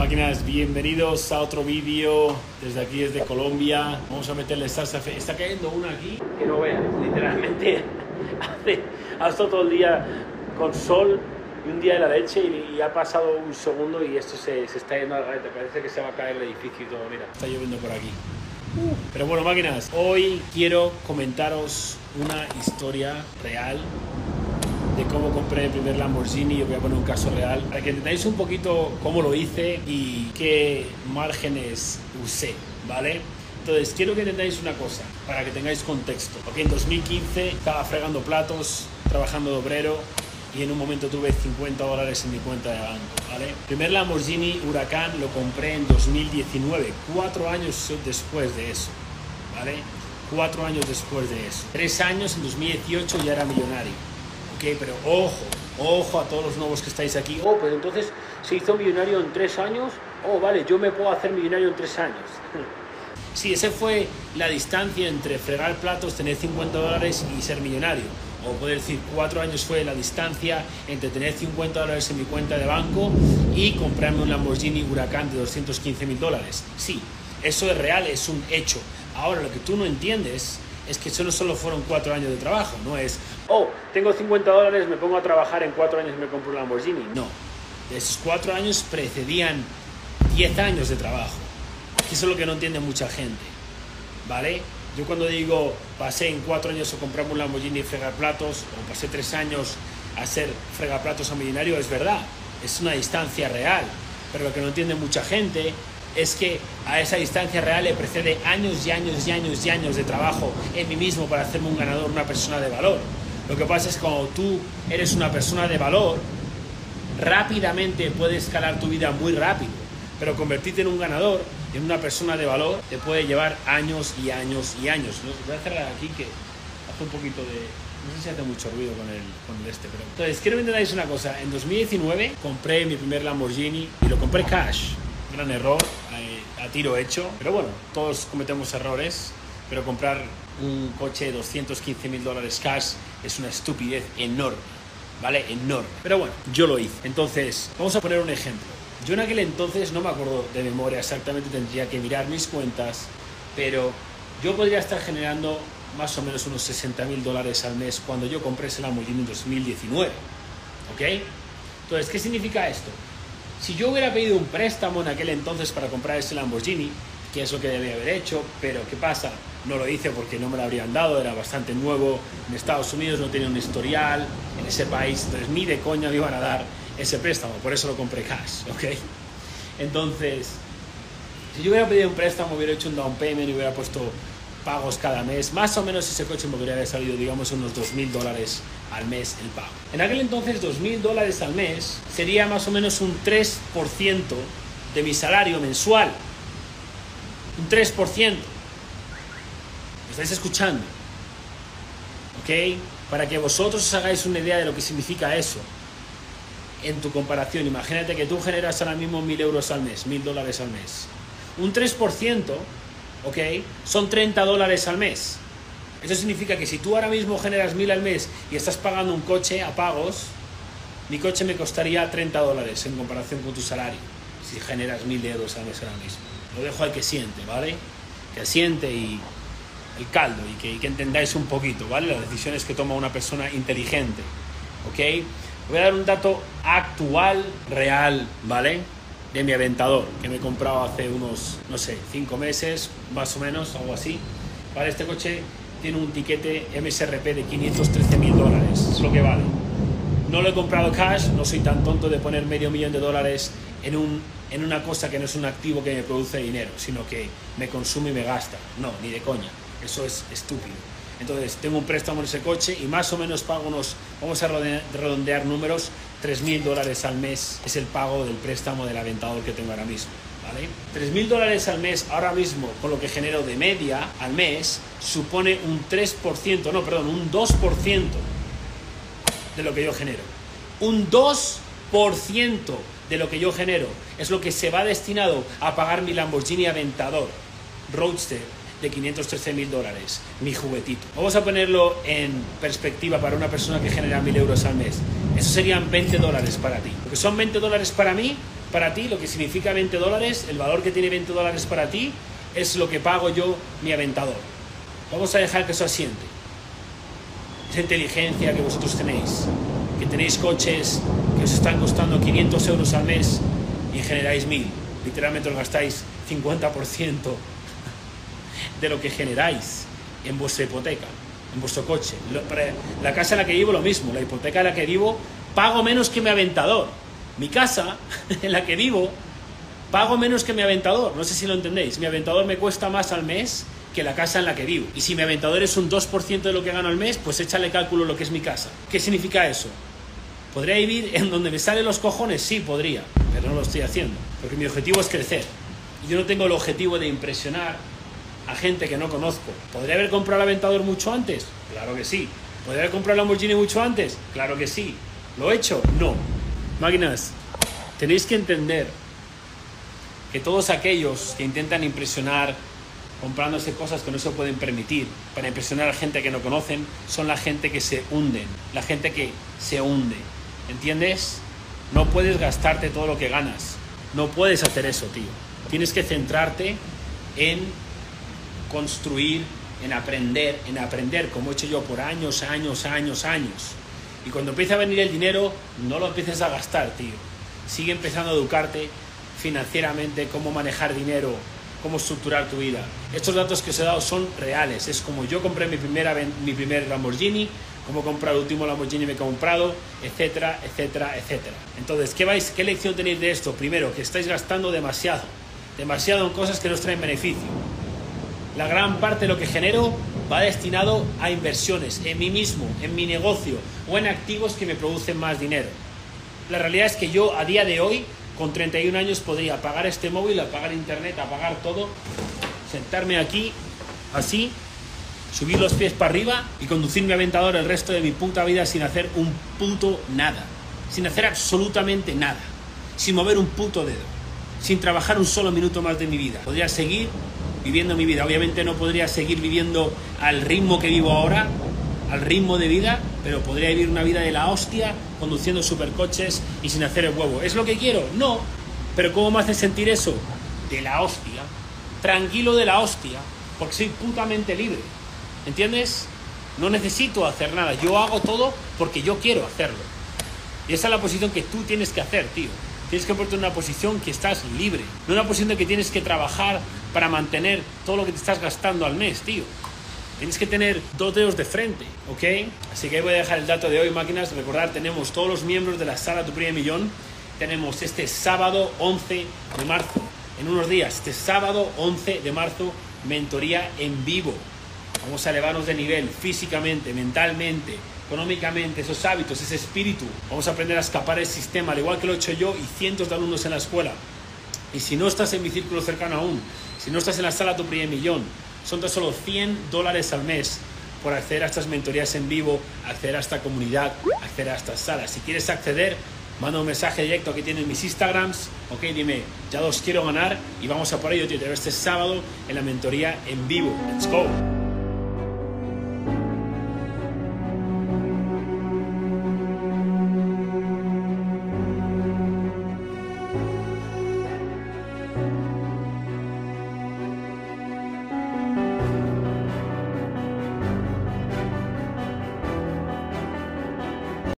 Máquinas, bienvenidos a otro vídeo desde aquí, desde Colombia. Vamos a meterle salsa. fe- Está cayendo una aquí que no veas, literalmente. Hace, ha estado todo el día con sol y un día de la leche y, y ha pasado un segundo y esto se, se está yendo a la gareta. Parece que se va a caer el edificio y todo. Mira, está lloviendo por aquí. Pero bueno, máquinas, hoy quiero comentaros una historia real de cómo compré el primer Lamborghini. Os voy a poner un caso real para que entendáis un poquito cómo lo hice y qué márgenes usé, ¿vale? Entonces, quiero que entendáis una cosa, para que tengáis contexto. Porque en 2015 estaba fregando platos, trabajando de obrero y en un momento tuve 50 dólares en mi cuenta de banco, ¿vale? Primer Lamborghini Huracán lo compré en 2019, cuatro años después de eso, ¿vale? Cuatro años después de eso. Tres años en 2018 ya era millonario. Ok, pero ojo, ojo a todos los nuevos que estáis aquí. Oh, pues entonces se hizo millonario en tres años. Oh, vale, yo me puedo hacer millonario en tres años. Sí, esa fue la distancia entre fregar platos, tener 50 dólares y ser millonario. O poder decir, cuatro años fue la distancia entre tener 50 dólares en mi cuenta de banco y comprarme un Lamborghini Huracán de 215 mil dólares. Sí, eso es real, es un hecho. Ahora, lo que tú no entiendes es que eso no solo fueron cuatro años de trabajo, no es, oh, tengo 50 dólares, me pongo a trabajar en cuatro años y me compro un Lamborghini. No, esos cuatro años precedían 10 años de trabajo. Eso es lo que no entiende mucha gente, ¿vale? Yo cuando digo pasé en cuatro años a comprarme un Lamborghini y fregar platos, o pasé tres años a ser fregaplatos a millonario, es verdad, es una distancia real. Pero lo que no entiende mucha gente es que a esa distancia real le precede años y años y años y años de trabajo en mí mismo para hacerme un ganador, una persona de valor. Lo que pasa es que cuando tú eres una persona de valor, rápidamente puedes escalar tu vida muy rápido, pero convertirte en un ganador, en una persona de valor, te puede llevar años y años y años. ¿no? Voy a cerrar aquí que hace un poquito de... No sé si hace mucho ruido con el, con el este, pero... Entonces, quiero que entendáis una cosa. En 2019 compré mi primer Lamborghini y lo compré cash. Gran error, eh, a tiro hecho. Pero bueno, todos cometemos errores, pero comprar un coche de 215 mil dólares cash es una estupidez enorme. ¿vale? Enorme. Pero bueno, yo lo hice. Entonces, vamos a poner un ejemplo. Yo en aquel entonces no me acuerdo de memoria exactamente, tendría que mirar mis cuentas, pero yo podría estar generando más o menos unos 60 mil dólares al mes cuando yo compré ese Lamborghini en 2019. ¿Ok? Entonces, ¿qué significa esto? Si yo hubiera pedido un préstamo en aquel entonces para comprar ese Lamborghini, que es lo que debía haber hecho, pero ¿qué pasa? No lo hice porque no me lo habrían dado, era bastante nuevo, en Estados Unidos no tenía un historial, en ese país, entonces ni de coña me iban a dar ese préstamo, por eso lo compré cash, ¿ok? Entonces, si yo hubiera pedido un préstamo, hubiera hecho un down payment y hubiera puesto pagos cada mes, más o menos ese coche me podría haber salido, digamos, unos 2.000 dólares al mes el pago. En aquel entonces, 2.000 dólares al mes sería más o menos un 3% de mi salario mensual. Un 3%. ¿Me estáis escuchando? ¿Ok? Para que vosotros os hagáis una idea de lo que significa eso. En tu comparación, imagínate que tú generas ahora mismo 1.000 euros al mes, 1.000 dólares al mes. Un 3%, ¿ok? Son 30 dólares al mes. Eso significa que si tú ahora mismo generas 1.000 al mes y estás pagando un coche a pagos, mi coche me costaría 30 dólares en comparación con tu salario, si generas 1.000 euros al mes ahora mismo. Lo dejo al que siente, ¿vale? Que siente y el caldo y que, y que entendáis un poquito, ¿vale? Las decisiones que toma una persona inteligente, ¿ok? Voy a dar un dato actual, real, ¿vale? De mi aventador, que me he comprado hace unos, no sé, 5 meses, más o menos, algo así. ¿Vale? Este coche tiene un tiquete MSRP de 513 mil dólares, es lo que vale. No lo he comprado cash, no soy tan tonto de poner medio millón de dólares en, un, en una cosa que no es un activo que me produce dinero, sino que me consume y me gasta. No, ni de coña. Eso es estúpido. Entonces, tengo un préstamo en ese coche y más o menos pago unos, vamos a redondear números, 3.000 dólares al mes es el pago del préstamo del aventador que tengo ahora mismo. ¿Vale? 3.000 dólares al mes ahora mismo, con lo que genero de media al mes, supone un 3%, no, perdón, un 2% de lo que yo genero. Un 2% de lo que yo genero es lo que se va destinado a pagar mi Lamborghini Aventador Roadster de 513 mil dólares, mi juguetito. Vamos a ponerlo en perspectiva para una persona que genera mil euros al mes. Eso serían 20 dólares para ti. Lo que son 20 dólares para mí para ti, lo que significa 20 dólares, el valor que tiene 20 dólares para ti, es lo que pago yo, mi aventador. Vamos a dejar que eso asiente. Esa inteligencia que vosotros tenéis, que tenéis coches que os están costando 500 euros al mes y generáis 1000. Literalmente os gastáis 50% de lo que generáis en vuestra hipoteca, en vuestro coche. La casa en la que vivo lo mismo, la hipoteca en la que vivo pago menos que mi aventador. Mi casa en la que vivo pago menos que mi aventador. No sé si lo entendéis. Mi aventador me cuesta más al mes que la casa en la que vivo. Y si mi aventador es un 2% de lo que gano al mes, pues échale cálculo lo que es mi casa. ¿Qué significa eso? ¿Podría vivir en donde me salen los cojones? Sí, podría, pero no lo estoy haciendo. Porque mi objetivo es crecer. Yo no tengo el objetivo de impresionar a gente que no conozco. ¿Podría haber comprado el aventador mucho antes? Claro que sí. ¿Podría haber comprado el Lamborghini mucho antes? Claro que sí. ¿Lo he hecho? No. Máquinas, tenéis que entender que todos aquellos que intentan impresionar comprándose cosas que no se pueden permitir para impresionar a gente que no conocen son la gente que se hunden, la gente que se hunde. ¿Entiendes? No puedes gastarte todo lo que ganas. No puedes hacer eso, tío. Tienes que centrarte en construir, en aprender, en aprender, como he hecho yo por años, años, años, años. Y cuando empiece a venir el dinero, no lo empieces a gastar, tío. Sigue empezando a educarte financieramente, cómo manejar dinero, cómo estructurar tu vida. Estos datos que os he dado son reales. Es como yo compré mi, primera, mi primer Lamborghini, cómo comprar el último Lamborghini que he comprado, etcétera, etcétera, etcétera. Entonces, ¿qué, vais, ¿qué lección tenéis de esto? Primero, que estáis gastando demasiado. Demasiado en cosas que no os traen beneficio. La gran parte de lo que genero va destinado a inversiones en mí mismo, en mi negocio o en activos que me producen más dinero. La realidad es que yo a día de hoy, con 31 años, podría pagar este móvil, apagar internet, apagar todo, sentarme aquí, así, subir los pies para arriba y conducir mi aventador el resto de mi puta vida sin hacer un puto nada. Sin hacer absolutamente nada. Sin mover un puto dedo. Sin trabajar un solo minuto más de mi vida. Podría seguir viviendo mi vida. Obviamente no podría seguir viviendo al ritmo que vivo ahora, al ritmo de vida, pero podría vivir una vida de la hostia, conduciendo supercoches y sin hacer el huevo. ¿Es lo que quiero? No. Pero ¿cómo me hace sentir eso? De la hostia. Tranquilo de la hostia, porque soy putamente libre. ¿Entiendes? No necesito hacer nada. Yo hago todo porque yo quiero hacerlo. Y esa es la posición que tú tienes que hacer, tío. Tienes que ponerte en una posición que estás libre. No una posición de que tienes que trabajar para mantener todo lo que te estás gastando al mes, tío. Tienes que tener dos dedos de frente, ¿ok? Así que voy a dejar el dato de hoy, máquinas. Recordar, tenemos todos los miembros de la sala Tu Primer Millón. Tenemos este sábado 11 de marzo, en unos días, este sábado 11 de marzo, mentoría en vivo. Vamos a elevarnos de nivel físicamente, mentalmente, económicamente, esos hábitos, ese espíritu. Vamos a aprender a escapar del sistema, al igual que lo he hecho yo y cientos de alumnos en la escuela. Y si no estás en mi círculo cercano aún, si no estás en la sala tu primer millón, son tan solo 100 dólares al mes por acceder a estas mentorías en vivo, acceder a esta comunidad, acceder a estas salas. Si quieres acceder, manda un mensaje directo aquí tienen mis Instagrams, ok, dime, ya los quiero ganar y vamos a por ello, tío, te veo este sábado en la mentoría en vivo. Let's go.